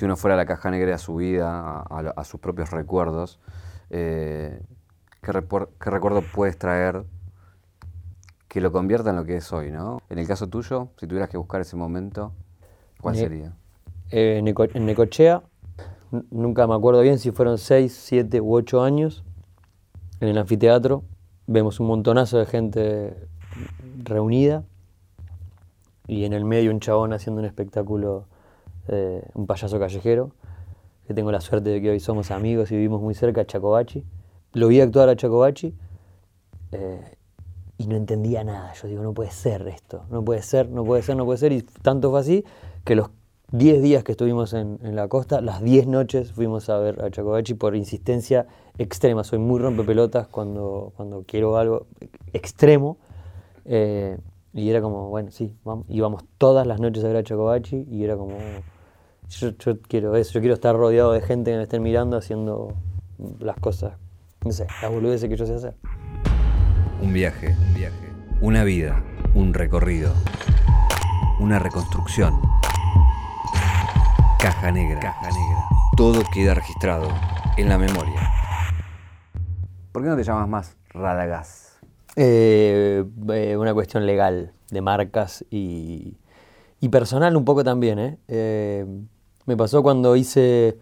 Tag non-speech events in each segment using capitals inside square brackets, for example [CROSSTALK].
si uno fuera a la caja negra de su vida, a, sus propios recuerdos, eh, ¿qué, recuerdo puedes traer que lo convierta en lo que es hoy, ¿no? En el caso tuyo, si tuvieras que buscar ese momento, ¿cuál sería? Eh, en Necochea, nunca me acuerdo bien si fueron 6, 7 u 8 años, en el anfiteatro, vemos un montonazo de gente reunida y en el medio un chabón haciendo un espectáculo, eh, un payaso callejero, que tengo la suerte de que hoy somos amigos y vivimos muy cerca, Chacobachi. Lo vi actuar a Chacobachi eh, y no entendía nada. Yo digo, no puede ser esto, no puede ser, no puede ser, no puede ser. Y tanto fue así que los 10 días que estuvimos en, la costa, las 10 noches fuimos a ver a Chacobachi por insistencia extrema. Soy muy rompepelotas cuando, cuando quiero algo extremo. Eh, y era como, bueno, sí, vamos. íbamos todas las noches a ver a Chacobachi y era como, yo, quiero eso, yo quiero estar rodeado de gente que me estén mirando haciendo las cosas, no sé, las boludeces que yo sé hacer. Un viaje, un viaje, una vida, un recorrido, una reconstrucción Caja negra. Caja negra. Todo queda registrado en la memoria. ¿Por qué no te llamas más Radagás? Eh, eh, una cuestión legal, de marcas y, personal un poco también. ¿eh? Me pasó cuando hice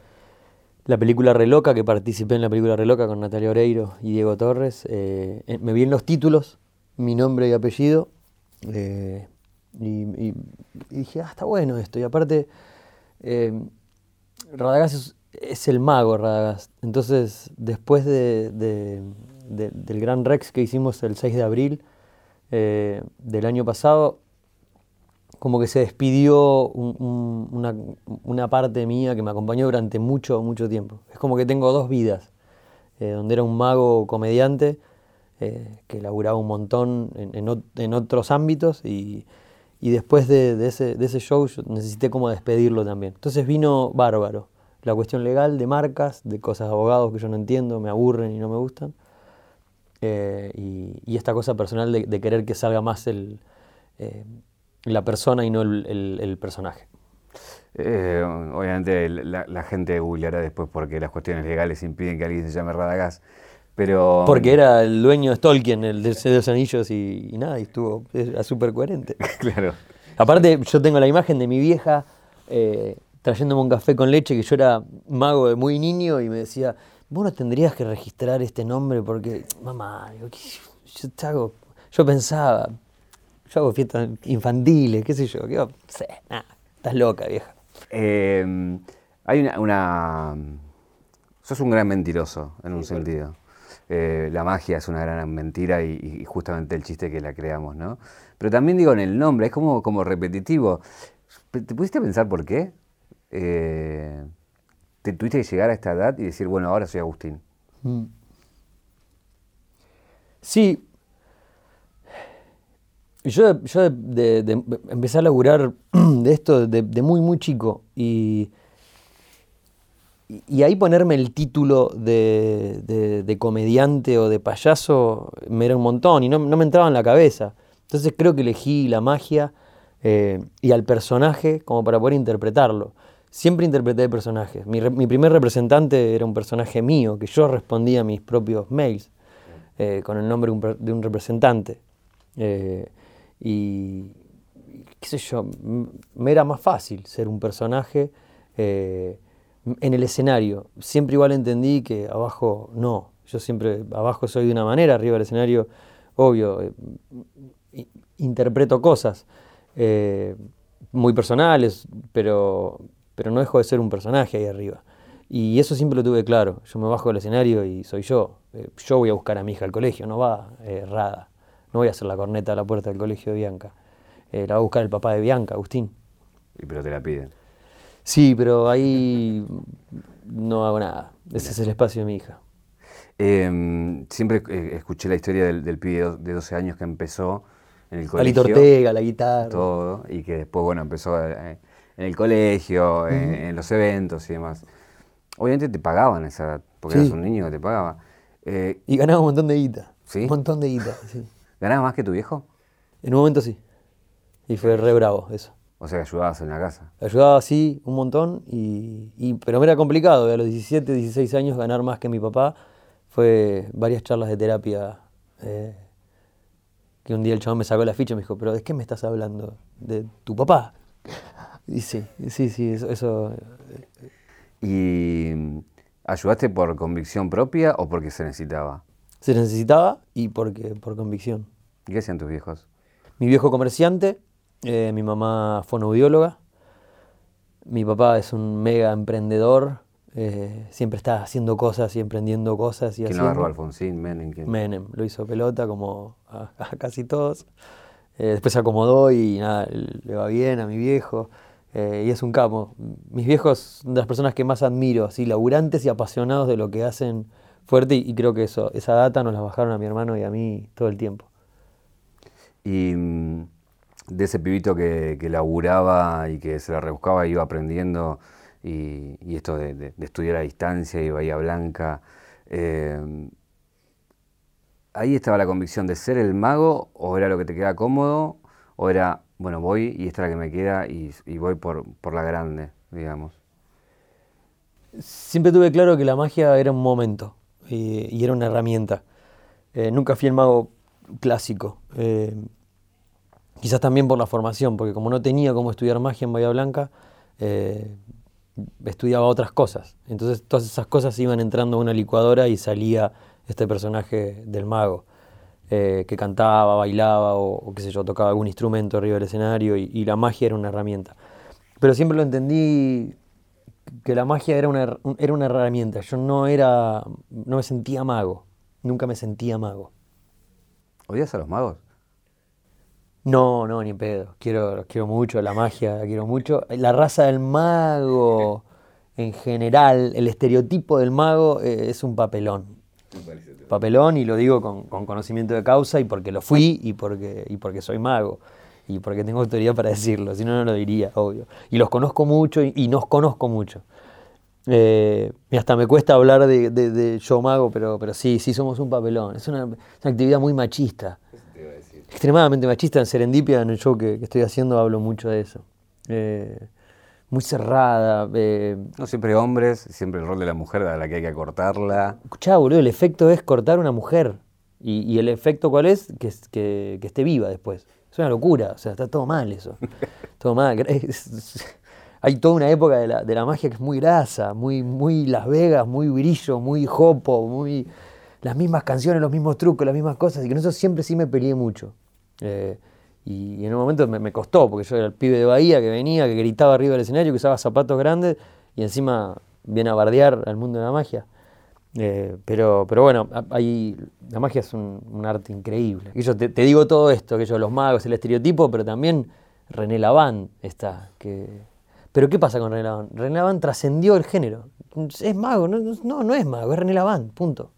la película Reloca, que participé en la película Reloca con Natalia Oreiro y Diego Torres. me vi en los títulos mi nombre y apellido y, dije, ah, está bueno esto. Y aparte eh, es, el mago, Radagast. Entonces, después del Gran Rex que hicimos el 6 de abril eh, del año pasado, como que se despidió una, parte mía que me acompañó durante mucho, mucho tiempo. Es como que tengo dos vidas, eh, donde era un mago comediante que laburaba un montón en otros ámbitos y y después de, ese, show necesité como despedirlo también. Entonces vino bárbaro. La cuestión legal de marcas, de cosas de abogados que yo no entiendo, me aburren y no me gustan. Eh, y, esta cosa personal de, querer que salga más el, eh, la persona y no el, personaje. Eh, obviamente la, gente googleará después porque las cuestiones legales impiden que alguien se llame Radagás. Pero... Porque era el dueño de Tolkien, el de los Anillos, y, nada, y estuvo, era súper coherente. [LAUGHS] claro. Aparte, yo tengo la imagen de mi vieja eh, trayéndome un café con leche, que yo era mago de muy niño, y me decía, vos no tendrías que registrar este nombre porque, mamá, yo, yo pensaba, yo hago fiestas infantiles, qué sé yo, qué, nada, estás loca, vieja. Eh, hay una, una, Sos un gran mentiroso, en un sentido. Eh, la magia es una gran mentira y, justamente el chiste que la creamos, ¿no? Pero también digo en el nombre, es como, como repetitivo. ¿Te pudiste pensar por qué? Eh, ¿Te tuviste que llegar a esta edad y decir, bueno, ahora soy Agustín? Mm. Yo, yo empecé a laburar [CLEARS THROAT] de esto de muy, muy chico y y ahí ponerme el título de, comediante o de payaso me era un montón y no, me entraba en la cabeza. Entonces creo que elegí la magia eh, y al personaje como para poder interpretarlo. Siempre interpreté personajes. Mi, primer representante era un personaje mío, que yo respondía a mis propios mails eh, con el nombre de un representante. Eh, y qué sé yo, me era más fácil ser un personaje en el escenario. Siempre igual entendí que abajo no. Yo siempre abajo soy de una manera, arriba del escenario, obvio, eh, interpreto cosas eh, muy personales, pero, pero no dejo de ser un personaje ahí arriba. Y eso siempre lo tuve claro. Yo me bajo del escenario y soy yo. Eh, yo voy a buscar a mi hija al colegio, no va errada. No voy a hacer la corneta a la puerta del colegio de Bianca. la va a buscar el papá de Bianca, Agustín. Y pero te la piden. Sí, pero ahí no hago nada. Ese es el espacio de mi hija. Em, siempre eh, escuché la historia del, del, pibe de 12 años que empezó en el colegio. Palito Ortega, la guitarra. Todo, y que después, bueno, empezó eh, en el colegio, en, los eventos y demás. Obviamente te pagaban esa edad, porque eras un niño que te pagaba. Eh, y ganaba un montón de guita. ¿Sí? Un montón de guita, sí. ¿Ganabas más que tu viejo? En un momento sí. Y fue re bravo eso. O sea, ayudabas en la casa. Ayudaba así un montón, y, y- pero me era complicado. A los 17, 16 años ganar más que mi papá fue varias charlas de terapia. eh, que un día el chabón me sacó la ficha y me dijo, pero ¿de qué me estás hablando? ¿De tu papá? [LAUGHS] Y sí, sí, sí, eso, eso, ¿Y mm, ayudaste por convicción propia o porque se necesitaba? Se necesitaba y porque, por convicción. ¿Y qué hacían tus viejos? Mi viejo comerciante, eh, mi mamá fonoaudióloga, mi papá es un mega emprendedor, eh, siempre está haciendo cosas y emprendiendo cosas. Y ¿Quién agarró? ¿Alfonsín? ¿Menem? ¿Quién? Menem, lo hizo pelota como a, a casi todos. Eh, después se acomodó y nada, le va bien a mi viejo. eh, y es un capo. Mis viejos son de las personas que más admiro, así, laburantes y apasionados de lo que hacen fuerte. Y, y creo que eso, esa data nos la bajaron a mi hermano y a mí todo el tiempo. Y mm, de ese pibito que, que laburaba y que se la rebuscaba, iba aprendiendo, y, y esto de, de- de estudiar a distancia y Bahía Blanca, eh, ¿ahí estaba la convicción de ser el mago o era lo que te queda cómodo? ¿O era, bueno, voy y esta es la que me queda y, y voy por, por la grande, digamos? Siempre tuve claro que la magia era un momento y, y era una herramienta. Eh, nunca fui el mago clásico. eh, quizás también por la formación, porque como no tenía cómo estudiar magia en Bahía Blanca, eh, estudiaba otras cosas. Entonces todas esas cosas iban entrando a una licuadora y salía este personaje del mago, eh, que cantaba, bailaba o, o qué sé yo, tocaba algún instrumento arriba del escenario y la magia era una herramienta. Pero siempre lo entendí que la magia era una, era una herramienta. Yo no era, no me sentía mago. Nunca me sentía mago. ¿Odias a los magos? No, no, ni pedo. Quiero, los quiero mucho, la magia la quiero mucho. La raza del mago, en general, el estereotipo del mago eh, es un papelón. Papelón, y lo digo con, con conocimiento de causa y porque lo fui y porque, y porque soy mago. Y porque tengo autoridad para decirlo, si no, no lo diría, obvio. Y los conozco mucho y, y nos conozco mucho. Eh, y hasta me cuesta hablar de, de- de yo mago, pero, pero sí, sí somos un papelón. Es una, es una actividad muy machista extremadamente machista en Serendipia, en el show que, que estoy haciendo, hablo mucho de eso. Eh, muy cerrada. Eh, No siempre hombres, siempre el rol de la mujer a la que hay que acortarla. escuchá, boludo, el efecto es cortar una mujer. Y, y el efecto cuál es? Que, es- que, que esté viva después. Es una locura, o sea, está todo mal eso. todo mal. [LAUGHS] Hay toda una época de la, de la magia que es muy grasa, muy, muy Las Vegas, muy brillo, muy jopo, muy las mismas canciones, los mismos trucos, las mismas cosas. Y con eso siempre sí me peleé mucho. Eh, y, y en un momento me, me costó, porque yo era el pibe de Bahía que venía, que gritaba arriba del escenario, que usaba zapatos grandes y encima viene a bardear al mundo de la magia. Eh, pero, pero bueno, hay, la magia es un, un arte increíble. Y yo te, te digo todo esto, que yo los magos, el estereotipo, pero también René Laván está. Que... Pero ¿qué pasa con René Laván? René Laván trascendió el género. Es mago, no, no, no es mago, es René Laván, punto.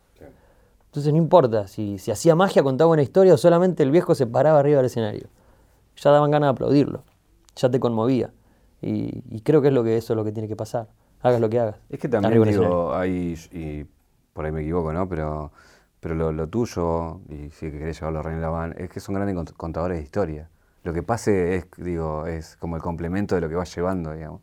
Entonces no importa si, si hacía magia, contaba una historia o solamente el viejo se paraba arriba del escenario. Ya daban ganas de aplaudirlo, ya te conmovía. Y, y creo que es lo que eso es lo que tiene que pasar. Hagas lo que hagas. Es que también digo, hay, y por ahí me equivoco, ¿no? Pero, pero lo, lo tuyo, y si querés llevarlo a René Laván, es que son grandes cont- contadores de historia. Lo que pase es, digo, es como el complemento de lo que vas llevando, digamos.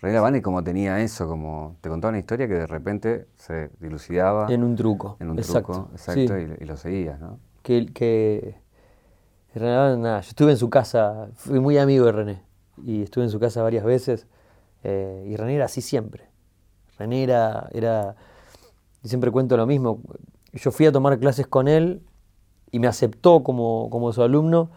René Laván es como tenía eso, como te contaba una historia que de repente se dilucidaba En un truco. en un exacto. truco, sí. exacto, y, y lo seguías, ¿no? que, que René Laván, nada, yo estuve en su casa, fui muy amigo de René y estuve en su casa varias veces eh, y René era así siempre. René era, era, y siempre cuento lo mismo, yo fui a tomar clases con él y me aceptó como, como su alumno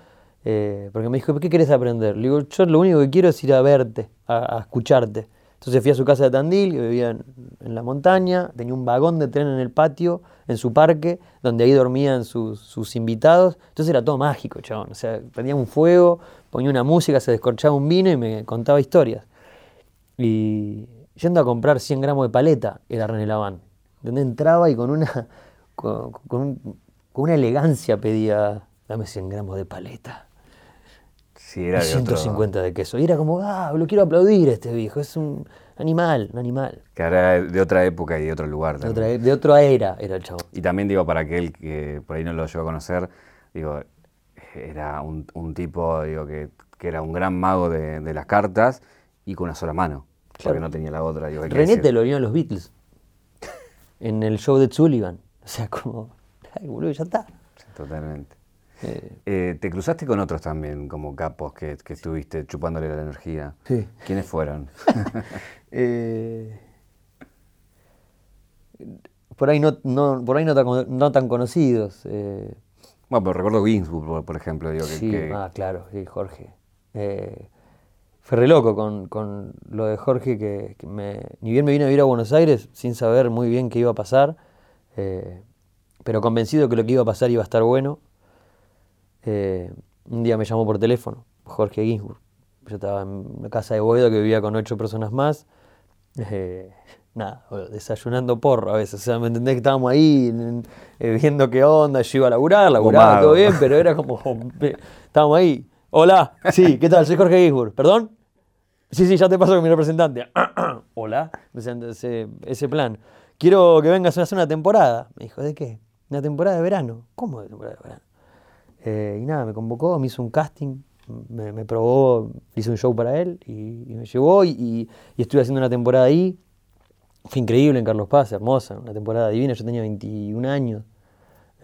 eh, porque me dijo, ¿qué querés aprender? Le digo, yo lo único que quiero es ir a verte, a, escucharte. Entonces fui a su casa de Tandil, que vivía en, en la montaña, tenía un vagón de tren en el patio, en su parque, donde ahí dormían sus, sus invitados. Entonces era todo mágico, chabón. O sea, prendía un fuego, ponía una música, se descorchaba un vino y me contaba historias. Y yendo a comprar 100 gramos de paleta, era René Laván. Donde entraba y con una, con, con con una elegancia pedía, dame 100 gramos de paleta. Sí, era Y de otro- 150 de queso. Y era como, ah, lo quiero aplaudir a este viejo. Es un animal, un animal. que era de otra época y de otro lugar De también. otra, de otra era era el chavo. Y también digo, para aquel que por ahí no lo llegó a conocer, digo, era un, un tipo digo, que que era un gran mago de, de las cartas y con una sola mano, porque no tenía la otra. Digo, René te lo vio en los Beatles. En el show de Sullivan. O sea, como, ay, boludo, ya está. Totalmente. Eh, Eh, te cruzaste con otros también, como capos que, que estuviste chupándole la energía. Sí. ¿Quiénes fueron? [LAUGHS] [LAUGHS] eh, por ahí no, no- por ahí no tan, no tan conocidos. eh, bueno, pero recuerdo Ginsburg, por, por ejemplo, digo, que, sí, que- ah, claro, sí, Jorge. Fue re loco con, con lo de Jorge, que, que me, ni bien me vine a vivir a Buenos Aires sin saber muy bien qué iba a pasar, eh, pero convencido que lo que iba a pasar iba a estar bueno. Eh, un día me llamó por teléfono, Jorge Ginsburg. Yo estaba en una casa de Boedo que vivía con ocho personas más. Eh, [LAUGHS] nada, desayunando porro a veces. O sea, ¿me entendés que estábamos ahí en- viendo qué onda? Yo iba a laburar, laburaba todo bien, pero era como. [LAUGHS] Estábamos ahí. Hola, sí, ¿qué tal? Soy Jorge Ginsburg. ¿Perdón? Sí, sí, ya te paso con mi representante. [CLEARS THROAT] Hola. Ese, ese plan. Quiero que vengas a hacer una temporada. Me dijo, ¿de qué? Una temporada de verano. ¿Cómo de temporada de verano? Eh, y nada, me convocó, me hizo un casting, me, me probó, hice un show para él y, y me llevó y, y- y estuve haciendo una temporada ahí. Fue increíble en Carlos Paz, hermosa, una temporada divina. Yo tenía 21 años.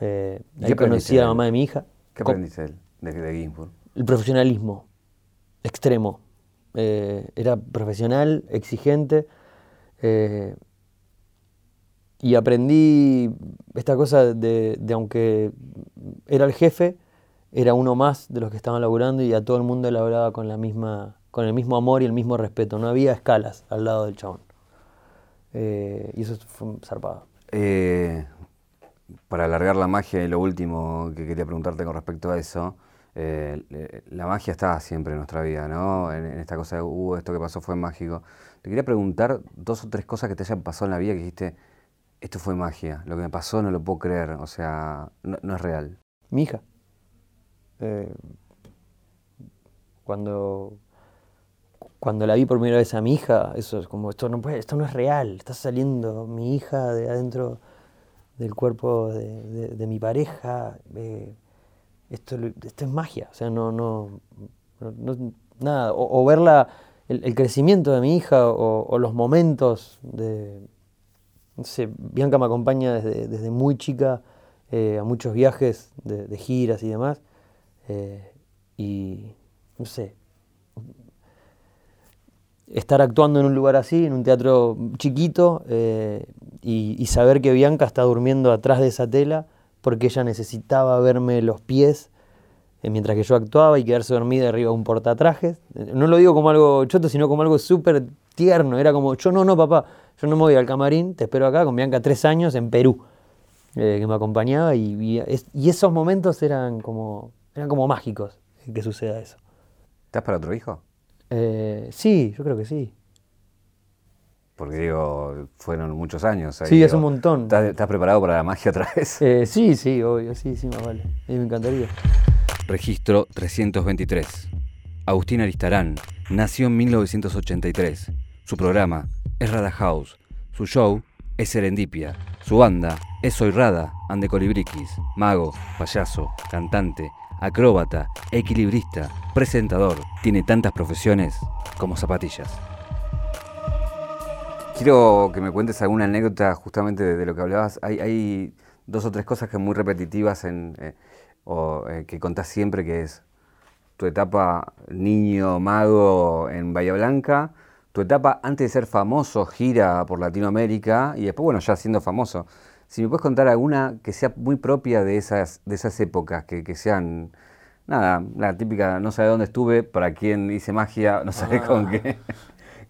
Eh, ¿Y ahí qué conocí a la mamá de mi hija. ¿Qué aprendiste de él, de, de Ginsburg? el profesionalismo extremo. Eh, era profesional, exigente. eh, y aprendí esta cosa de, de aunque era el jefe, era uno más de los que estaban laburando y a todo el mundo le hablaba con la misma, con el mismo amor y el mismo respeto. No había escalas al lado del chabón. Eh, y eso fue zarpado. Para alargar la magia y lo último que quería preguntarte con respecto a eso, eh, la magia está siempre en nuestra vida, ¿no? En, esta cosa de, uh, esto que pasó fue mágico. Te quería preguntar dos o tres cosas que te hayan pasado en la vida que dijiste, esto fue magia, lo que me pasó no lo puedo creer, o sea, no, es real. Mi hija. Eh, cuando, cuando la vi por primera vez a mi hija, eso es como, esto no, puede, esto no es real, está saliendo mi hija de adentro del cuerpo de mi pareja. eh, esto, esto es magia, o sea, no, no, no- nada, o, o verla, el, crecimiento de mi hija o, los momentos de, no sé, Bianca me acompaña desde, desde muy chica eh, a muchos viajes de, giras y demás. eh, y no sé, estar actuando en un lugar así, en un teatro chiquito, eh, y saber que Bianca está durmiendo atrás de esa tela porque ella necesitaba verme los pies eh, mientras que yo actuaba y quedarse dormida arriba de un portatrajes. Eh, No lo digo como algo choto, sino como algo súper tierno. Era como, yo no, no, papá, yo no me voy al camarín, te espero acá con Bianca tres años en Perú, eh, que me acompañaba y, y es- y esos momentos eran como, eran como mágicos que suceda eso. ¿Estás para otro hijo? Eh, sí, yo creo que sí. Porque digo, fueron muchos años. ahí, Sí, es un montón. ¿Estás, estás preparado para la magia otra vez? Eh, sí, sí, obvio, sí, sí, más vale. A mí me encantaría. Registro 323. Agustín Aristarán nació en 1983. Su programa es Rada House. Su show es Serendipia. Su banda es Soy Rada, Ande Colibriquis. Mago, payaso, cantante, acróbata, equilibrista, presentador. Tiene tantas profesiones como zapatillas. Quiero que me cuentes alguna anécdota justamente de, de lo que hablabas. Hay, hay dos o tres cosas que son muy repetitivas en, eh, o eh, que contás siempre, que es tu etapa niño mago en Bahía Blanca, tu etapa antes de ser famoso, gira por Latinoamérica y después, bueno, ya siendo famoso. Si me puedes contar alguna que sea muy propia de esas, de esas épocas, que, que sean, nada, la típica, no sabe dónde estuve, para quién hice magia, no sabe con qué.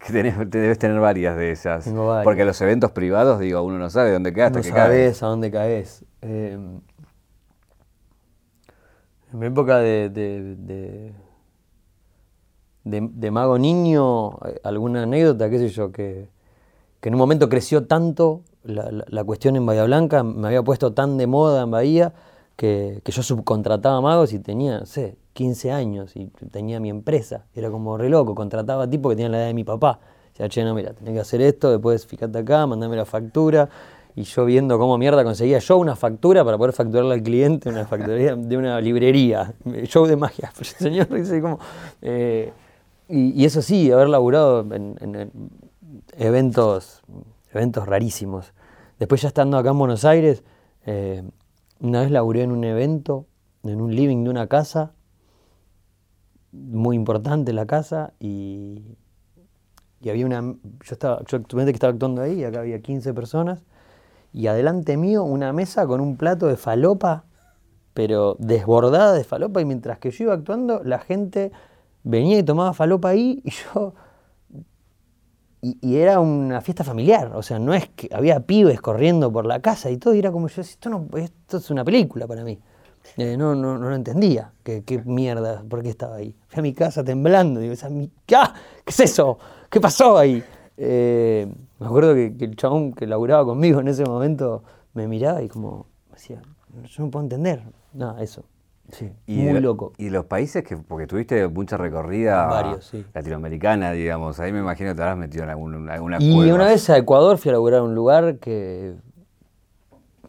Que tenés, te debes tener varias de esas. Varias. Porque los eventos privados, digo, uno no sabe dónde hasta no que sabes a dónde caes. Eh, en mi época de, de, de, de- de mago niño, alguna anécdota, qué sé yo, que, que en un momento creció tanto la, la- la cuestión en Bahía Blanca, me había puesto tan de moda en Bahía, que, que yo subcontrataba magos y tenía, no sé, 15 años y tenía mi empresa. Era como re loco, contrataba tipos que tenían la edad de mi papá. Decía, che, no, mira, tenés que hacer esto, después fíjate acá, mandame la factura. y yo viendo cómo mierda conseguía yo una factura para poder facturarle al cliente una factoría [LAUGHS] de una librería, show de magia. [LAUGHS] Señor, dice como... Eh, y, eso sí, haber laburado en, eventos, eventos rarísimos. Después ya estando acá en Buenos Aires, eh, una vez laburé en un evento, en un living de una casa, muy importante la casa, y, y había una... Yo estaba, yo que estaba actuando ahí, y acá había 15 personas, y adelante mío una mesa con un plato de falopa, pero desbordada de falopa, y mientras que yo iba actuando, la gente venía y tomaba falopa ahí, y yo... Y, era una fiesta familiar, o sea, no es que había pibes corriendo por la casa y todo, y era como yo, esto, no, esto es una película para mí. Eh, no, no, no lo entendía, qué, qué mierda, por qué estaba ahí. Fui a mi casa temblando, digo, ¿qué, ¿qué es eso? ¿Qué pasó ahí? Eh, me acuerdo que, el chabón que laburaba conmigo en ese momento me miraba y como decía, yo no puedo entender. Nada, eso. Sí, muy loco. Y los países que, porque tuviste mucha recorrida Varios, sí. latinoamericana, digamos, ahí me imagino que te habrás metido en algún, alguna Y una vez a Ecuador fui a laburar un lugar que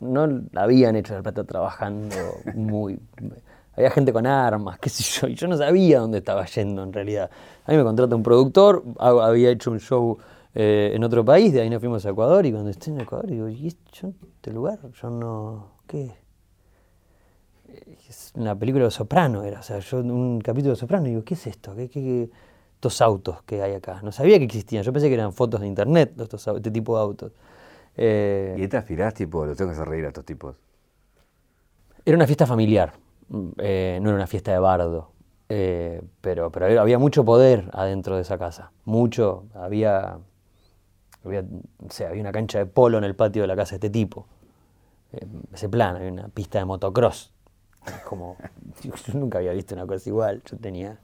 no habían hecho el plato trabajando muy había gente con armas, qué sé yo, y yo no sabía dónde estaba yendo en realidad. A mí me contrata un productor, había hecho un show eh, en otro país, de ahí nos fuimos a Ecuador, y cuando estoy en Ecuador digo, ¿y este lugar? Yo no, ¿qué? Es una película de Soprano era, o sea, yo un capítulo de Soprano, digo, ¿qué es esto? ¿Qué, qué, estos autos que hay acá? No sabía que existían, yo pensé que eran fotos de internet, estos, este tipo de autos. Eh, ¿Y te aspirás, tipo, lo tengo que hacer reír a estos tipos? Era una fiesta familiar, eh, no era una fiesta de bardo, eh, pero, pero había mucho poder adentro de esa casa, mucho, había, había, había una cancha de polo en el patio de la casa de este tipo, ese plan, había una pista de motocross, como, [LAUGHS] yo nunca había visto una cosa igual, yo tenía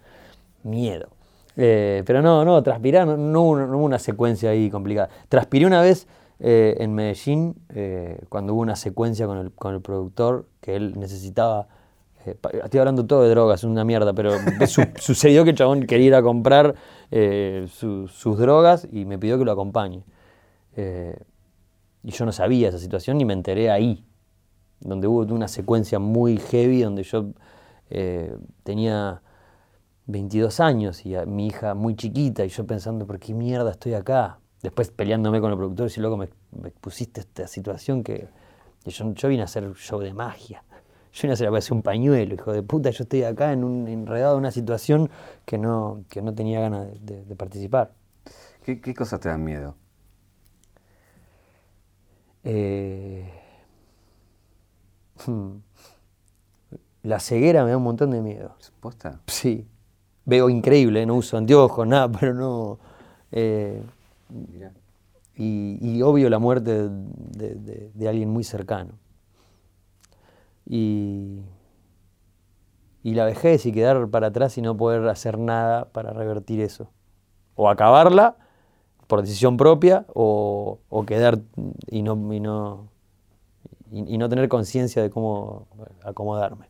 miedo. pero no, no, transpirar, no, hubo una secuencia ahí complicada. Transpiré una vez en Medellín, cuando hubo una secuencia con el, con el productor, que él necesitaba eh, estoy hablando todo de drogas, una mierda, pero [LAUGHS] sucedió que el chabón quería ir a comprar eh, sus drogas y me pidió que lo acompañe. Eh, y yo no sabía esa situación ni me enteré ahí, donde hubo una secuencia muy heavy, donde yo tenía 22 años y mi hija muy chiquita y yo pensando, ¿por qué mierda estoy acá? Después peleándome con el productor y luego me, me pusiste esta situación que, yo, yo vine a hacer show de magia. Yo se la hacer un pañuelo, hijo de puta, yo estoy acá en un, enredado en una situación que no, que no tenía ganas de, participar. ¿Qué, cosas te dan miedo? Eh, hmm, la ceguera me da un montón de miedo. ¿Posta? Sí. Veo increíble, no uso anteojos, nada, [LAUGHS] pero no. Eh, y, y, obvio la muerte de alguien muy cercano y, y la vejez y quedar para atrás y no poder hacer nada para revertir eso. O acabarla por decisión propia o, o quedar y no, y no, y, no tener conciencia de cómo acomodarme.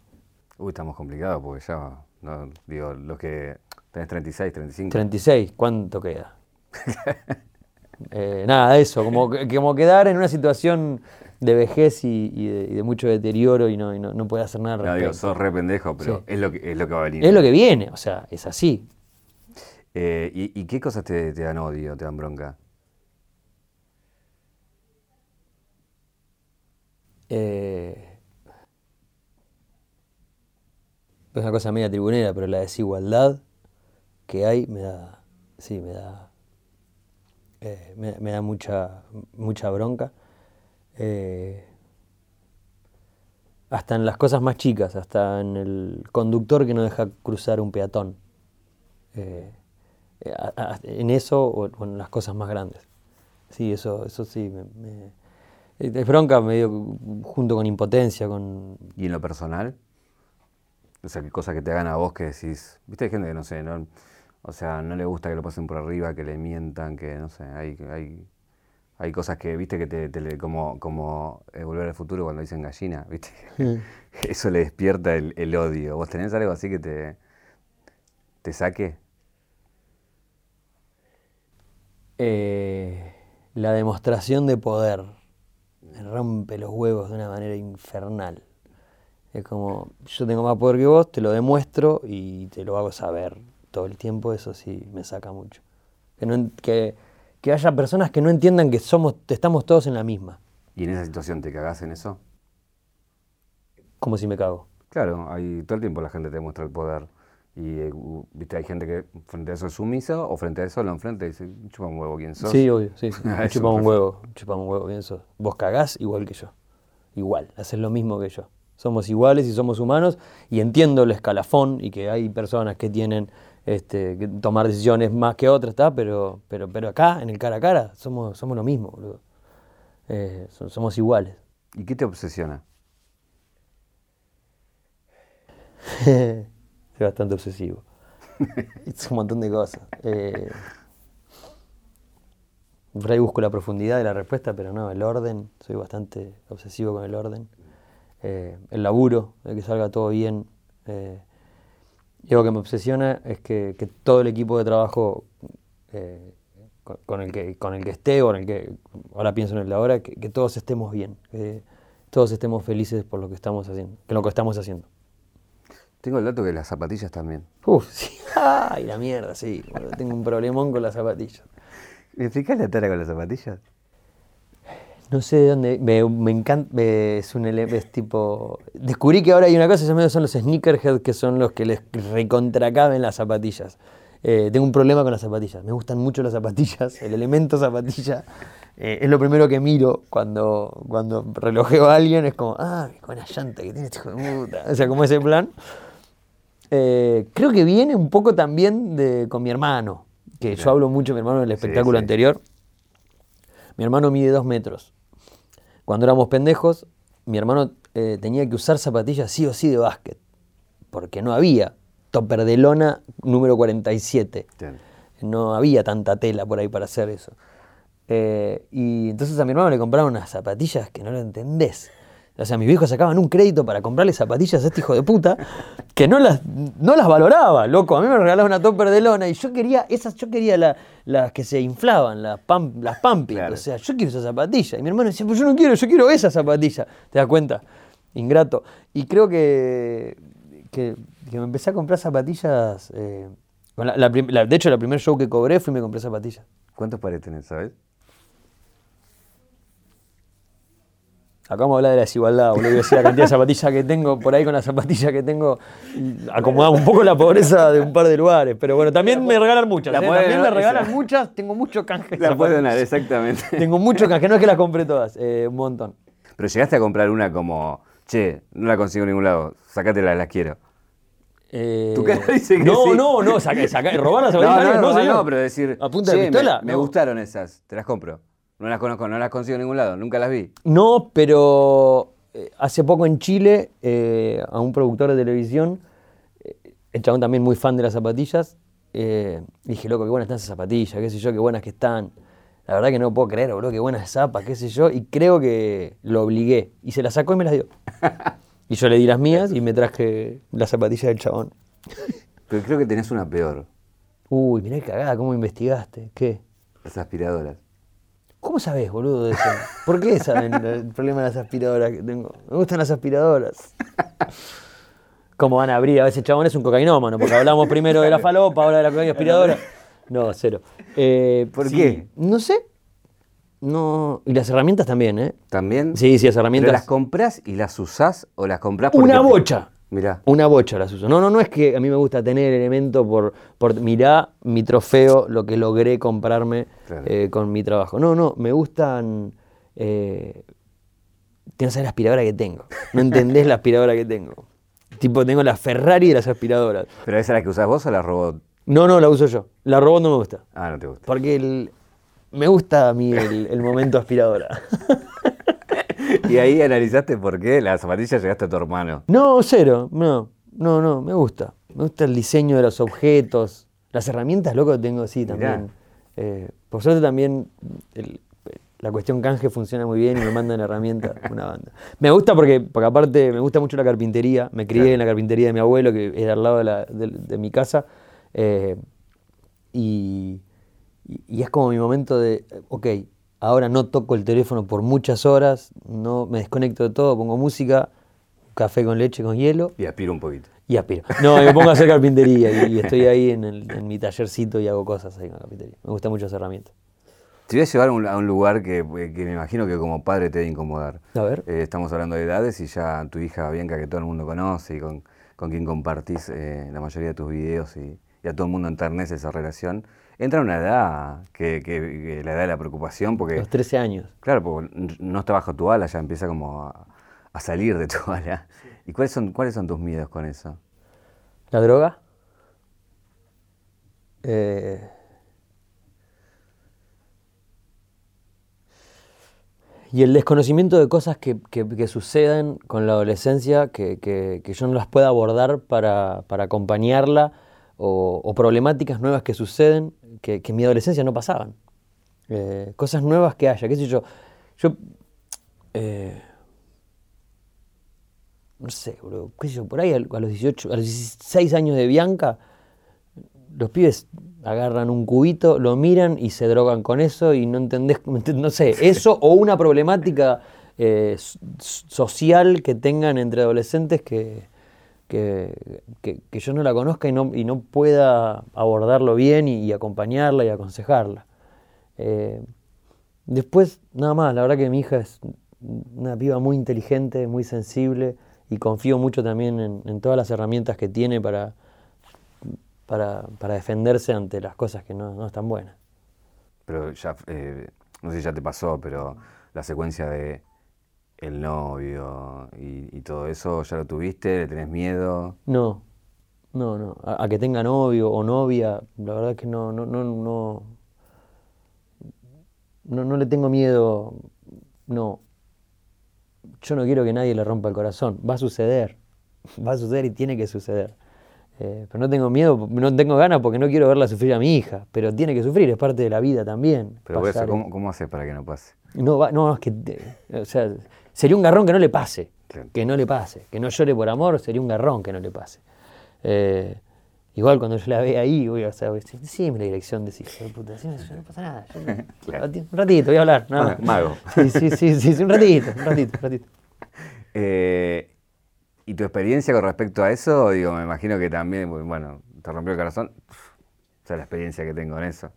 Uy, estamos complicados porque ya, no, digo, los que tenés 36, 35. 36, ¿cuánto queda? [LAUGHS] eh, nada, eso, como, como quedar en una situación de vejez y, de, mucho deterioro y no, no, puede hacer nada. No, digo, sos re pendejo, pero es, lo que, es lo que va a venir. Es lo que viene, o sea, es así. Eh, y, qué cosas te, dan odio, te dan bronca? Eh, es una cosa media tribunera, pero la desigualdad que hay me da, sí, me da, eh, me, da mucha, mucha bronca. Eh, hasta en las cosas más chicas, hasta en el conductor que no deja cruzar un peatón. Eh, eh, en eso o, en las cosas más grandes. Sí, eso, eso sí. Me, es bronca medio junto con impotencia. Con... ¿Y en lo personal? O sea, cosas que te hagan a vos que decís. Viste, hay gente que no sé, no, o sea, no le gusta que lo pasen por arriba, que le mientan, que no sé, hay, hay hay cosas que, viste, que te, como, como eh, Volver al Futuro cuando dicen gallina, [LAUGHS] viste. Eso le despierta el, odio. ¿Vos tenés algo así que te, te saque? Eh, la demostración de poder Me rompe los huevos de una manera infernal. Es como, yo tengo más poder que vos, te lo demuestro y te lo hago saber todo el tiempo, eso sí me saca mucho. Que, no, que, que haya personas que no entiendan que somos, estamos todos en la misma, ¿Y en esa situación te cagás en eso? como si me cago. Claro, hay, todo el tiempo la gente te muestra el poder. Y eh, viste, hay gente que frente a eso es sumisa o frente a eso lo enfrenta y dice, chupa un huevo, ¿quién sos? Sí, obvio, sí. [LAUGHS] chupamos un huevo, chupamos un huevo, bien sos. Vos cagás igual que yo. Igual, haces lo mismo que yo. Somos iguales y somos humanos y entiendo el escalafón y que hay personas que tienen este, tomar decisiones más que otras, ¿está? Pero, pero, pero acá, en el cara a cara, somos, somos lo mismo, boludo. Eh, so- somos iguales. ¿Y qué te obsesiona? [LAUGHS] Soy bastante obsesivo. [LAUGHS] es un montón de cosas. Eh, por ahí busco la profundidad de la respuesta, pero no, el orden, soy bastante obsesivo con el orden. Eh, el laburo, de que salga todo bien. Eh, y algo que me obsesiona es que, que todo el equipo de trabajo eh, con, con el que, con el que esté o en el que, ahora pienso en el de ahora, que, que todos estemos bien, que todos estemos felices por lo que estamos haciendo, que lo que estamos haciendo. Tengo el dato que las zapatillas también. Uf, sí. [LAUGHS] Ay, la mierda, sí. tengo un problemón con las zapatillas. ¿Me explicás la tara con las zapatillas? No sé de dónde. Me, me encanta. me- es un es tipo. Descubrí que ahora hay una cosa, son los sneakerhead, que son los que les recontracaben las zapatillas. Eh, tengo un problema con las zapatillas. Me gustan mucho las zapatillas. El elemento zapatilla eh, es lo primero que miro cuando, cuando relojeo a alguien. Es como, ah, qué buena llanta que tiene este hijo de puta. O sea, como ese plan. Eh, creo que viene un poco también de, con mi hermano, que yo hablo mucho mi hermano en el Sí, espectáculo sí. anterior. Mi hermano mide dos metros. Cuando éramos pendejos, mi hermano eh, tenía que usar zapatillas sí o sí de básquet, porque no había topper de lona número 47. Bien. No había tanta tela por ahí para hacer eso. Eh, y entonces a mi hermano le compraron unas zapatillas que no lo entendés. O sea, mis viejos sacaban un crédito para comprarle zapatillas a este hijo de puta que no las, no las valoraba, loco. A mí me regalaban una topper de lona y yo quería esas, yo quería la- las que se inflaban, las, pam, las pumping. Claro. O sea, yo quiero esa zapatilla. Y mi hermano decía, pues yo no quiero, yo quiero esa zapatilla. ¿Te das cuenta? Ingrato. Y creo que, que, que me empecé a comprar zapatillas. eh, la- la- de hecho, el primer show que cobré fui y me compré zapatillas. ¿Cuántos pares tenés, sabes? Acá vamos a hablar de la desigualdad, boludo. Decía la cantidad de zapatillas que tengo, por ahí con las zapatillas que tengo, acomodamos un poco la pobreza de un par de lugares. Pero bueno, también me regalan muchas. ¿eh? También me regalan muchas, tengo mucho canje. de La puedes donar, exactamente. [LAUGHS] Tengo mucho canje, no es que las compré todas, eh, un montón. Pero llegaste a comprar una como, che, no la consigo en ningún lado, sacátela, las quiero. Eh, Tu cara dice que no, sí. no, no, saca, saca, robar las [LAUGHS] No, zapatillas. no, alguien? no, señor. no, pero decir, ¿A punta che, de me- pistola? Me, No. gustaron esas, te las compro. No las conozco, no las consigo en ningún lado, nunca las vi. No, pero eh, hace poco en Chile, eh, a un productor de televisión, eh, el chabón también muy fan de las zapatillas, eh, dije, loco, qué buenas están esas zapatillas, qué sé yo, qué buenas que están. La verdad que no puedo creer, boludo, qué buenas zapas, qué sé yo, y creo que lo obligué. Y se las sacó y me las dio. [LAUGHS] Y yo le di las mías y me traje las zapatillas del chabón. Pero creo que tenés una peor, Uy, mirá qué cagada, ¿cómo investigaste? ¿Qué? las aspiradoras. ¿Cómo sabés, boludo, de eso? ¿Por qué saben el problema de las aspiradoras que tengo? Me gustan las aspiradoras. ¿Cómo van a abrir? A veces chabón es un cocainómano, porque hablamos primero de la falopa, ahora de la cocaína aspiradora. No, cero. Eh, ¿Por sí, qué? No sé. No. Y las herramientas también, ¿eh? ¿También? Sí, sí, las ¿Pero herramientas. las compras y las usás o las compras porque... Una bocha. Mirá. Una bocha las uso. No, no, no es que a mí me gusta tener el elemento por, por mirá mi trofeo, lo que logré comprarme Claro. eh, con mi trabajo. No, no, me gustan. Eh, tienes que saber la aspiradora que tengo. No entendés la aspiradora que tengo. Tipo, tengo la Ferrari de las aspiradoras. ¿Pero esa es la que usás vos o la robot? No, no, la uso yo. La robot no me gusta. Ah, no te gusta. Porque el- me gusta a mí el, el momento aspiradora. [LAUGHS] Y ahí analizaste por qué las zapatillas llegaste a tu hermano. No, cero, no, no, no, me gusta. Me gusta el diseño de los objetos. Las herramientas, loco, tengo, sí, también. Eh, por suerte también el- la cuestión canje funciona muy bien y me mandan herramientas, [LAUGHS] una banda. Me gusta porque, porque aparte me gusta mucho la carpintería. Me crié Claro. en la carpintería de mi abuelo, que era al lado de, la- de- de mi casa. eh, y, y- es como mi momento de, ok, Ahora no toco el teléfono por muchas horas, no me desconecto de todo, pongo música, café con leche con hielo Y aspiro un poquito. y aspiro. No, me pongo a hacer carpintería y, y estoy ahí en, el- en mi tallercito y hago cosas ahí con la carpintería. Me gusta mucho esa herramienta. Te voy a llevar a un, a un lugar que, que me imagino que como padre te debe incomodar. A ver. Eh, estamos hablando de edades y ya tu hija Bianca, que todo el mundo conoce y con, con quien compartís eh, la mayoría de tus videos y, y a todo el mundo enternece esa relación, entra en una edad que, que- que la edad de la preocupación, porque, Los 13 años. claro, porque no está bajo tu ala, ya empieza como a, a salir de tu [LAUGHS] ala. ¿Y cuáles son, cuáles son tus miedos con eso? ¿La droga? Eh, y el desconocimiento de cosas que, que- que suceden con la adolescencia que, que- que yo no las pueda abordar para, para acompañarla o, o problemáticas nuevas que suceden que, que en mi adolescencia no pasaban. Eh, cosas nuevas que haya, qué sé yo. Yo... eh, no sé, bro, qué sé yo, por ahí a los 18, a los 16 años de Bianca, los pibes agarran un cubito, lo miran y se drogan con eso y no entendés, [LAUGHS] no sé, eso o una problemática eh, social que tengan entre adolescentes que, que, que- yo no la conozca y no, y no pueda abordarlo bien y, acompañarla y aconsejarla. Eh, después, nada más, la verdad que mi hija es una piba muy inteligente, muy sensible y confío mucho también en, en todas las herramientas que tiene para, para, para defenderse ante las cosas que no, no están buenas. Pero ya, eh, no sé si ya te pasó, pero la secuencia de el novio y, y todo eso, ¿ya lo tuviste? ¿Le tenés miedo? No, no, no. A, a que tenga novio o novia, la verdad es que no, no, no, no, no, no le tengo miedo, no. Yo no quiero que nadie le rompa el corazón. Va a suceder, [LAUGHS] va a suceder y tiene que suceder. Eh, pero no tengo miedo, no tengo ganas porque no quiero verla sufrir a mi hija. Pero tiene que sufrir, es parte de la vida también. Pero eso, ¿cómo, cómo haces para que no pase? no, va- no, es que, o sea, sería un garrón que no le pase, Claro. que no le pase, que no llore por amor, sería un garrón que no le pase. Eh, igual cuando yo la vea ahí, voy a, o sea, voy a decir, decime la dirección de de puta, decime eso, no pasa nada. yo no- [LAUGHS] Claro. Un ratito, voy a hablar, más. Mago. Sí, sí, sí, sí, sí, un ratito, un ratito, un ratito. [LAUGHS] Eh, ¿Y tu experiencia con respecto a eso? Digo, me imagino que también, bueno, te rompió el corazón. O sea, la experiencia que tengo en eso.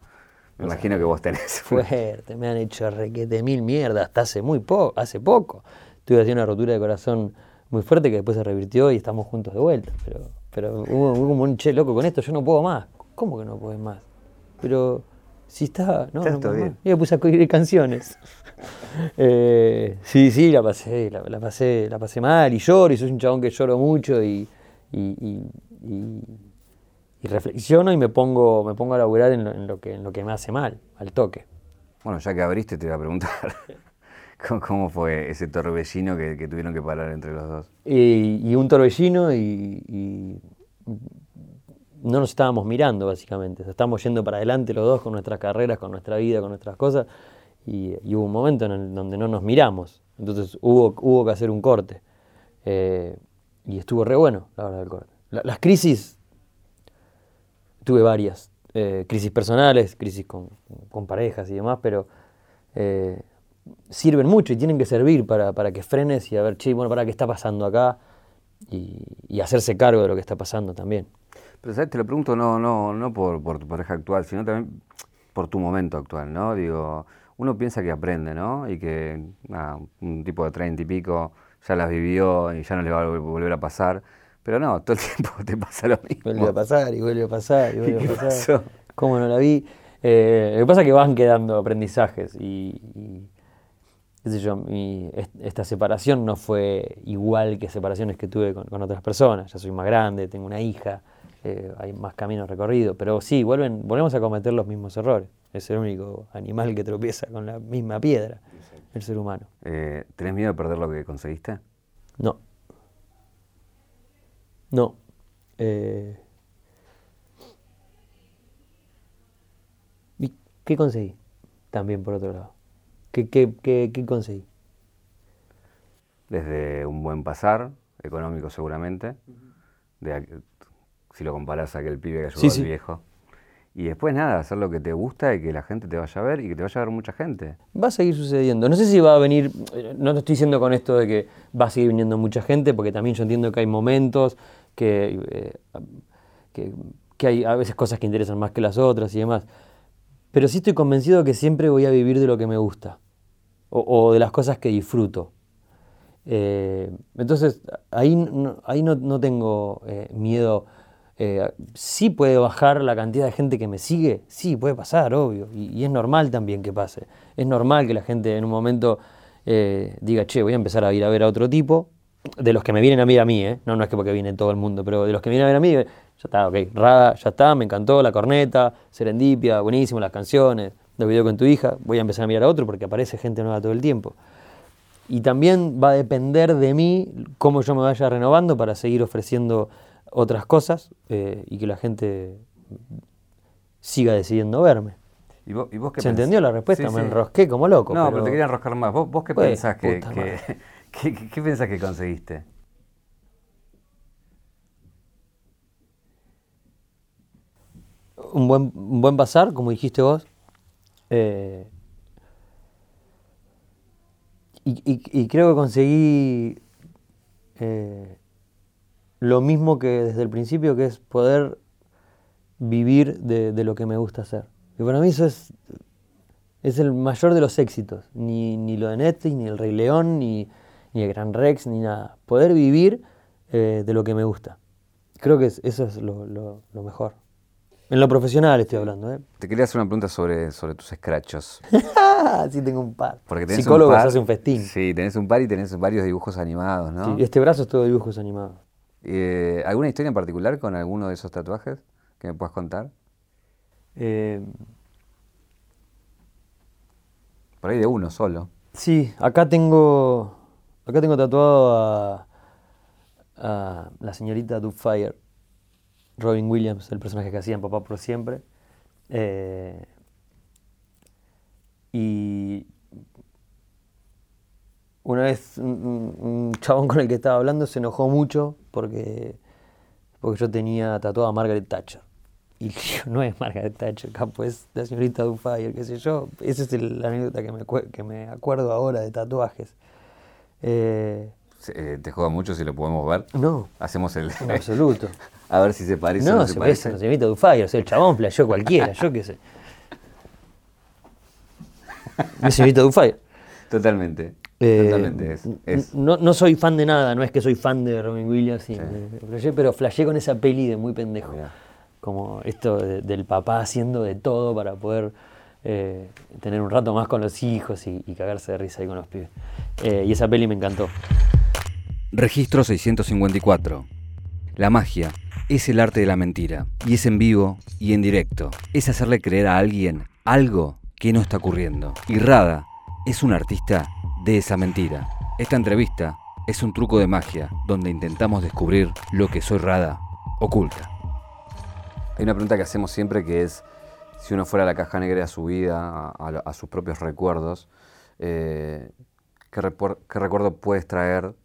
Me imagino que vos tenés. [LAUGHS] Fuerte, me han hecho requete mil mierdas hasta hace muy poco, hace poco. Tuve así una rotura de corazón muy fuerte que después se revirtió y estamos juntos de vuelta. Pero, pero hubo, hubo como un che loco con esto, yo no puedo más. ¿Cómo que no puedes más? Pero si está, no, Está no puedo bien. más. Y me puse a escribir canciones. [LAUGHS] Eh, sí, sí, la pasé, la, la pasé, la pasé mal y lloro y soy un chabón que lloro mucho y, y, y- y- y reflexiono y me pongo, me pongo a laburar en lo, en lo que, en lo que me hace mal, al toque. Bueno, ya que abriste, te iba a preguntar. [LAUGHS] ¿Cómo, fue ese torbellino que, que tuvieron que parar entre los dos? y, y un torbellino y, y no nos estábamos mirando básicamente, estábamos yendo para adelante los dos con nuestras carreras, con nuestra vida, con nuestras cosas y, y hubo un momento en el donde no nos miramos, entonces hubo, hubo que hacer un corte Eh, y estuvo re bueno la verdad del corte. La- las crisis, tuve varias, eh, crisis personales, crisis con, con parejas y demás, pero eh, sirven mucho y tienen que servir para, para que frenes y a ver, che, bueno, para qué está pasando acá y, y hacerse cargo de lo que está pasando también. Pero ¿sabes? te lo pregunto no, no, no por, tu pareja actual, sino también por tu momento actual, ¿no? Digo, uno piensa que aprende, ¿no? Y que un tipo de treinta y pico ya las vivió y ya no le va a vol- volver a pasar. Pero no, todo el [LAUGHS] tiempo te pasa lo mismo. Vuelve a pasar y vuelve a pasar y vuelve a [LAUGHS] pasar. pasó? ¿Cómo no la vi? Eh, lo que pasa es que van quedando aprendizajes y, y, qué sé yo, mi- esta separación no fue igual que separaciones que tuve con, con otras personas. Ya soy más grande, tengo una hija, eh, hay más caminos recorridos, pero sí, vuelven, volvemos a cometer los mismos errores. Es el único animal que tropieza con la misma piedra, el ser humano. Eh, ¿Tenés miedo de perder lo que conseguiste? No. No. Eh, ¿Y qué conseguí? También por otro lado. ¿Qué, qué, qué, qué conseguí? Desde un buen pasar, económico seguramente, de si lo comparás a aquel pibe que ayudó Sí, al sí. viejo. Y después nada, hacer lo que te gusta y que la gente te vaya a ver y que te vaya a ver mucha gente. Va a seguir sucediendo. No sé si va a venir, no te estoy diciendo con esto de que va a seguir viniendo mucha gente, porque también yo entiendo que hay momentos, que, eh, que, hay a veces cosas que interesan más que las otras y demás. Pero sí estoy convencido que siempre voy a vivir de lo que me gusta o, de las cosas que disfruto. Eh, entonces, ahí, no, ahí no, tengo eh, miedo. Eh, sí puede bajar la cantidad de gente que me sigue, sí, puede pasar, obvio, y, es normal también que pase. Es normal que la gente en un momento diga, che, voy a empezar a ir a ver a otro tipo, de los que me vienen a ver a mí, no, no es que porque viene todo el mundo, pero de los que vienen a ver a mí, ya está, ok, Rada, ya está, me encantó, la corneta, Serendipia, buenísimo, las canciones, de video con tu hija, voy a empezar a mirar a otro porque aparece gente nueva todo el tiempo. Y también va a depender de mí cómo yo me vaya renovando para seguir ofreciendo otras cosas eh, y que la gente siga decidiendo verme. ¿Y vos, qué ¿Se entendió la respuesta? me enrosqué como loco. No, pero, te quería enroscar más. ¿Vos, qué, pensás que, [LAUGHS] qué, pensás que conseguiste? Un buen, un buen pasar, como dijiste vos, eh, y, creo que conseguí eh, lo mismo que desde el principio, que es poder vivir de, lo que me gusta hacer. Y para mí eso es, es el mayor de los éxitos. Ni, ni lo de Netflix, ni el Rey León, ni, ni el Gran Rex, ni nada. Poder vivir eh, de lo que me gusta. Creo que eso es lo mejor. En lo profesional estoy hablando, ¿eh? Te quería hacer una pregunta sobre, sobre tus scratchos. [LAUGHS] sí, tengo un par. Porque Psicólogos un un festín. Sí, tenés un par y tenés varios dibujos animados, ¿no? Sí, este brazo es todo dibujos animados. Eh, ¿Alguna historia en particular con alguno de esos tatuajes que me puedas contar? Eh, Por ahí de uno solo. Sí, acá tengo, acá tengo tatuado a, a la señorita Dubfire Robin Williams, el personaje que hacía en Papá por Siempre. Eh, y una vez un, chabón con el que estaba hablando se enojó mucho porque, porque yo tenía tatuada a Margaret Thatcher. Y yo, no es Margaret Thatcher, capo, es la señorita Dufire, qué sé yo. Esa es la anécdota que me, que me acuerdo ahora de tatuajes. Eh, eh, ¿Te juega mucho si lo podemos ver? No. Hacemos el. En absoluto. [LAUGHS] a ver si se parece no, no se, se parece. No, señorita Dufay, o sea, el chabón playó cualquiera, yo qué sé. [LAUGHS] Mi señorita Dufay. Totalmente. Eh, Totalmente es, No, no, soy fan de nada, no es que soy fan de Robin Williams, pero flashé con esa peli de muy pendejo. Como esto del papá haciendo de todo para poder eh, tener un rato más con los hijos y, cagarse de risa ahí con los pibes. y esa peli me encantó. Registro 654. La magia es el arte de la mentira, y es en vivo y en directo. Es hacerle creer a alguien algo que no está ocurriendo. Y Rada es un artista de esa mentira. Esta entrevista es un truco de magia donde intentamos descubrir lo que Soy Rada oculta. Hay una pregunta que hacemos siempre que es, si uno fuera a la caja negra de su vida, a, sus propios recuerdos, eh, ¿qué, ¿qué recuerdo puedes traer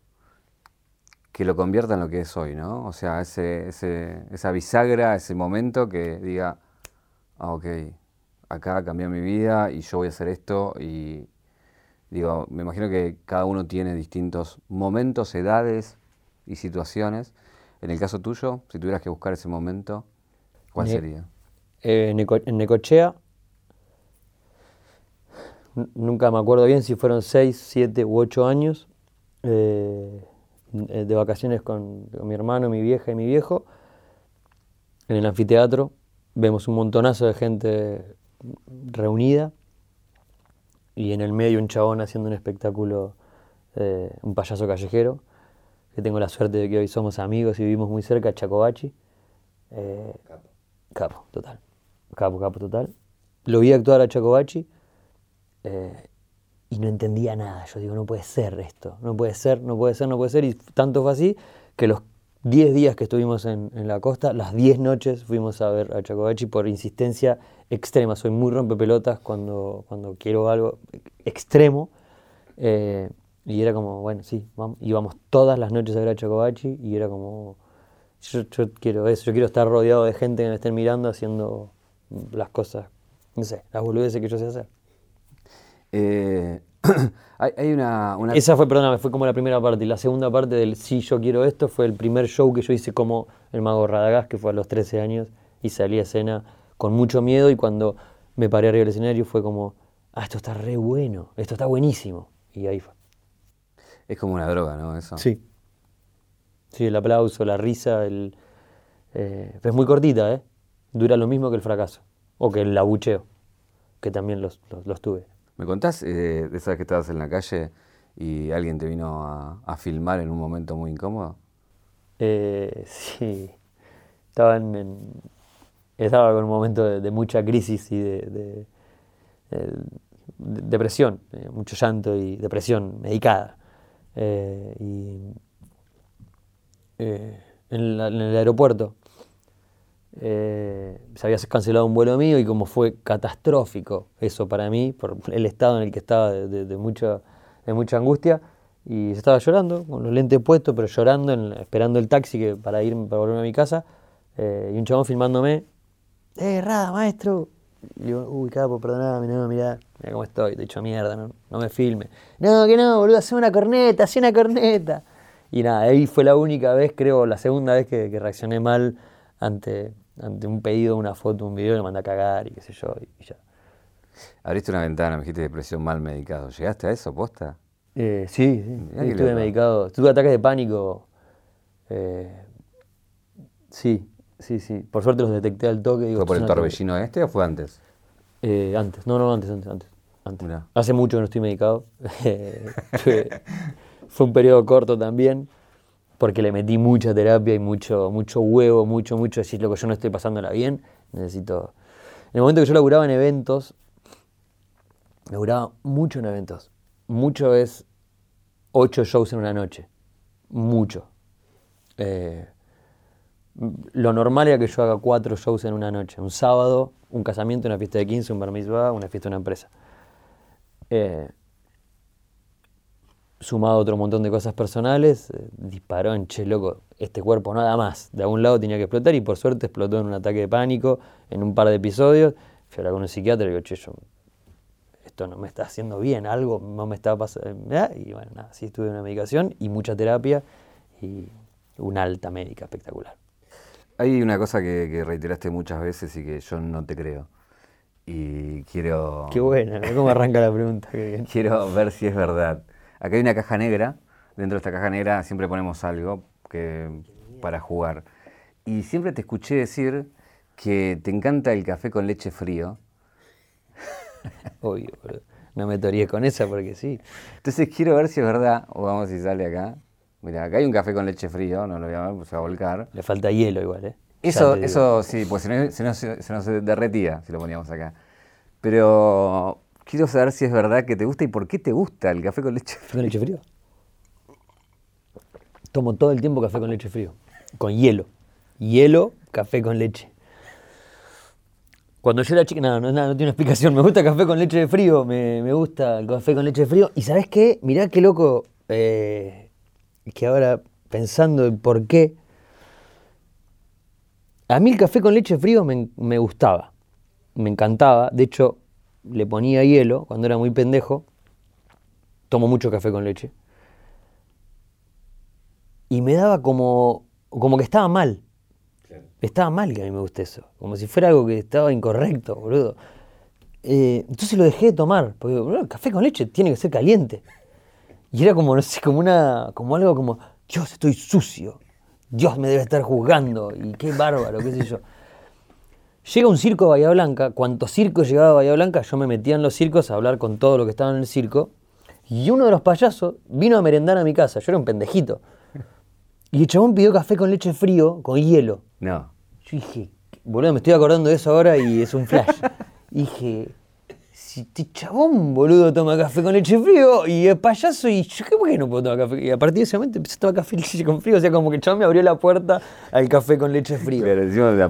que lo convierta en lo que es hoy, ¿no? O sea, esa bisagra, ese momento que diga, ah, ok, acá cambió mi vida y yo voy a hacer esto y digo, me imagino que cada uno tiene distintos momentos, edades y situaciones. En el caso tuyo, si tuvieras que buscar ese momento, ¿cuál sería? Eh, en Necochea, nunca me acuerdo bien si fueron 6, 7 u 8 años. Eh, eh, de vacaciones con, mi hermano, mi vieja y mi viejo, en el anfiteatro. Vemos un montonazo de gente reunida y en el medio un chabón haciendo un espectáculo, eh, un payaso callejero, que tengo la suerte de que hoy somos amigos y vivimos muy cerca, Chacobachi. Eh, capo. capo, total. Capo, capo, total. Lo vi actuar a Chacobachi y no entendía nada. Yo digo, no puede ser esto, no puede ser, no puede ser, no puede ser. Y tanto fue así que los 10 días que estuvimos en, la costa, las 10 noches fuimos a ver a Chacobachi por insistencia extrema. Soy muy rompepelotas cuando, cuando quiero algo extremo. Eh, y era como, bueno, sí, vamos. íbamos todas las noches a ver a Chacobachi y era como, yo, quiero eso, yo quiero estar rodeado de gente que me estén mirando haciendo las cosas, no sé, las boludeces que yo sé hacer. Eh, [COUGHS] hay, hay una, una- Esa fue, perdóname, fue como la primera parte. Y la segunda parte del Sí, yo quiero esto fue el primer show que yo hice como el mago Radagast, que fue a los 13 años, y salí a escena con mucho miedo. Y cuando me paré arriba del escenario fue como, ah, esto está re bueno, esto está buenísimo. Y ahí fue. Es como una droga, ¿no? Eso. Sí. Sí, el aplauso, la risa, el. eh, es muy cortita, ¿eh? Dura lo mismo que el fracaso. O que el abucheo, que también los, los, los tuve. ¿Me contás eh, de esa vez que estabas en la calle y alguien te vino a, filmar en un momento muy incómodo? Eh, [LAUGHS] sí. Estaba en, estaba con un momento de, mucha crisis y de, de- eh, de- depresión, eh, mucho llanto y depresión medicada. Eh, y eh, en el aeropuerto eh, se había cancelado un vuelo mío y como fue catastrófico eso para mí, por el estado en el que estaba de, de- de mucha, de mucha angustia, y estaba llorando, con los lentes puestos, pero llorando, en- esperando el taxi que, para ir para volverme a mi casa, eh, y un chabón filmándome, ¡eh, Rada, maestro! Y digo, uy, capo, perdoname, no, mirá, mirá cómo estoy, te he hecho mierda, no, no me filme. No, que no, boludo, hace una corneta, hace una corneta. Y nada, ahí fue la única vez, creo, la segunda vez que, que reaccioné mal ante, ante un pedido, una foto, un video, le mandé a cagar y qué sé yo, y ya. Abriste una ventana, me dijiste depresión mal medicado. ¿Llegaste a eso, posta? Eh, sí, sí, estuve loco. medicado. Tuve ataques de pánico. eh, sí, sí, sí. Por suerte los detecté al toque. digo, ¿Fue por el torbellino este o fue antes? Eh, antes, no, no, antes, antes, antes. antes. Hace mucho que no estoy medicado. [LAUGHS] Eh, fue, fue un periodo corto también, porque le metí mucha terapia y mucho, mucho huevo, mucho, mucho decir, lo que yo no estoy pasándola bien, necesito... En el momento que yo laburaba en eventos, laburaba mucho en eventos. Mucho es ocho shows en una noche. Mucho. Eh, lo normal era que yo haga cuatro shows en una noche. Un sábado, un casamiento, una fiesta de 15, un bar una fiesta de una empresa. Eh, sumado a otro montón de cosas personales, eh, disparó en, che, loco, este cuerpo nada más. De algún lado tenía que explotar y por suerte explotó en un ataque de pánico, en un par de episodios. Fui a hablar con un psiquiatra y digo, che, yo, esto no me está haciendo bien, algo no me está pasando. Y bueno, nada, sí estuve en una medicación y mucha terapia y una alta médica espectacular. Hay una cosa que, que reiteraste muchas veces y que yo no te creo. Y quiero, Qué buena. ¿cómo arranca la pregunta? [LAUGHS] Qué bien. quiero ver si es verdad. Acá hay una caja negra. Dentro de esta caja negra siempre ponemos algo que, para jugar. Y siempre te escuché decir que te encanta el café con leche frío. Obvio. No me toríes con esa porque sí. Entonces quiero ver si es verdad, o vamos si sale acá. Mira, acá hay un café con leche frío, no lo voy a ver, pues se va a volcar. Le falta hielo igual, ¿eh? Eso, eso sí, pues si no, si no se, se nos derretía si lo poníamos acá. Pero quiero saber si es verdad que te gusta y por qué te gusta el café con leche ¿Café con leche frío? Tomo todo el tiempo café con leche frío. Con hielo. Hielo, café con leche. Cuando yo era chica, no, no, no, no tiene explicación. Me gusta café con leche de frío, me, me gusta el café con leche de frío. Y ¿sabes qué? Mirá qué loco, eh, que ahora pensando en por qué, a mí el café con leche frío me, me gustaba, me encantaba. De hecho, le ponía hielo cuando era muy pendejo. Tomo mucho café con leche. Y me daba como, como que estaba mal. Estaba mal que a mí me guste eso. Como si fuera algo que estaba incorrecto, boludo. Eh, entonces lo dejé de tomar. Porque boludo, café con leche tiene que ser caliente. Y era como, no sé, como una. como algo como. Dios, estoy sucio. Dios me debe estar juzgando. Y qué bárbaro, qué sé yo. Llega un circo a Bahía Blanca. Cuantos circos llegaba a Bahía Blanca, yo me metía en los circos a hablar con todo lo que estaba en el circo. Y uno de los payasos vino a merendar a mi casa. Yo era un pendejito. Y el chabón pidió café con leche frío, con hielo. No. Yo dije, boludo, me estoy acordando de eso ahora y es un flash. [LAUGHS] Dije, si este chabón, boludo, toma café con leche frío y es payaso y yo, ¿qué por qué no puedo tomar café? Y a partir de ese momento empecé a tomar café y [LAUGHS] leche con frío. O sea, como que el chabón me abrió la puerta al café con leche frío.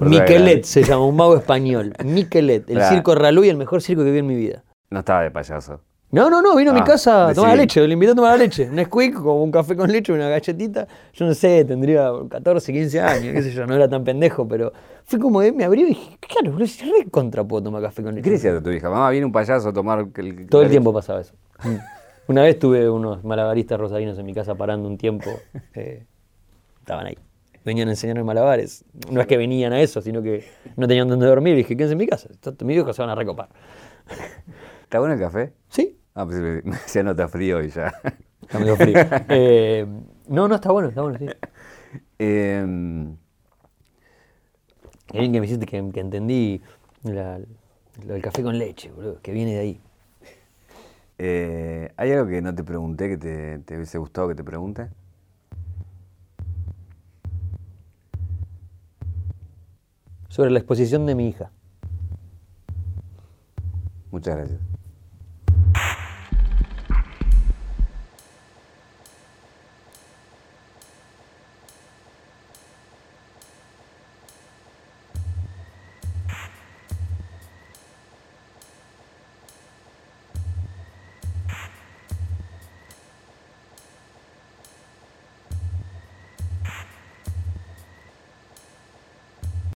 Miquelet se llama, un mago español. [LAUGHS] Miquelet, el Claro. circo Raluy, el mejor circo que vi en mi vida. No estaba de payaso. No, no, no, vino a mi Ah, casa a tomar leche, le invité a tomar leche. Un squeak con un café con leche, una galletita. Yo no sé, tendría 14, 15 años, qué sé yo, no era tan pendejo, pero fue como que me abrió y dije, claro, boludo, si re contra puedo tomar café con leche. ¿Qué decías a tu hija? Mamá, viene un payaso a tomar... el- Todo el la tiempo leche". pasaba eso. Mm. Una vez tuve unos malabaristas rosarinos en mi casa parando un tiempo. eh, estaban ahí. Venían a enseñarme malabares. No es que venían a eso, sino que no tenían donde dormir. Y dije, quédense en mi casa. Mis hijos se van a recopar. ¿Está bueno el café? ¿Sí? Ah, pues me me decía no está frío y ya. Está medio frío. [LAUGHS] Eh, no, no, está bueno, está bueno, sí. Qué bien que me hiciste que, que entendí la- lo del café con leche, boludo, que viene de ahí. eh, ¿Hay algo que no te pregunté que te, te hubiese gustado que te pregunte? Sobre la exposición de mi hija. Muchas gracias.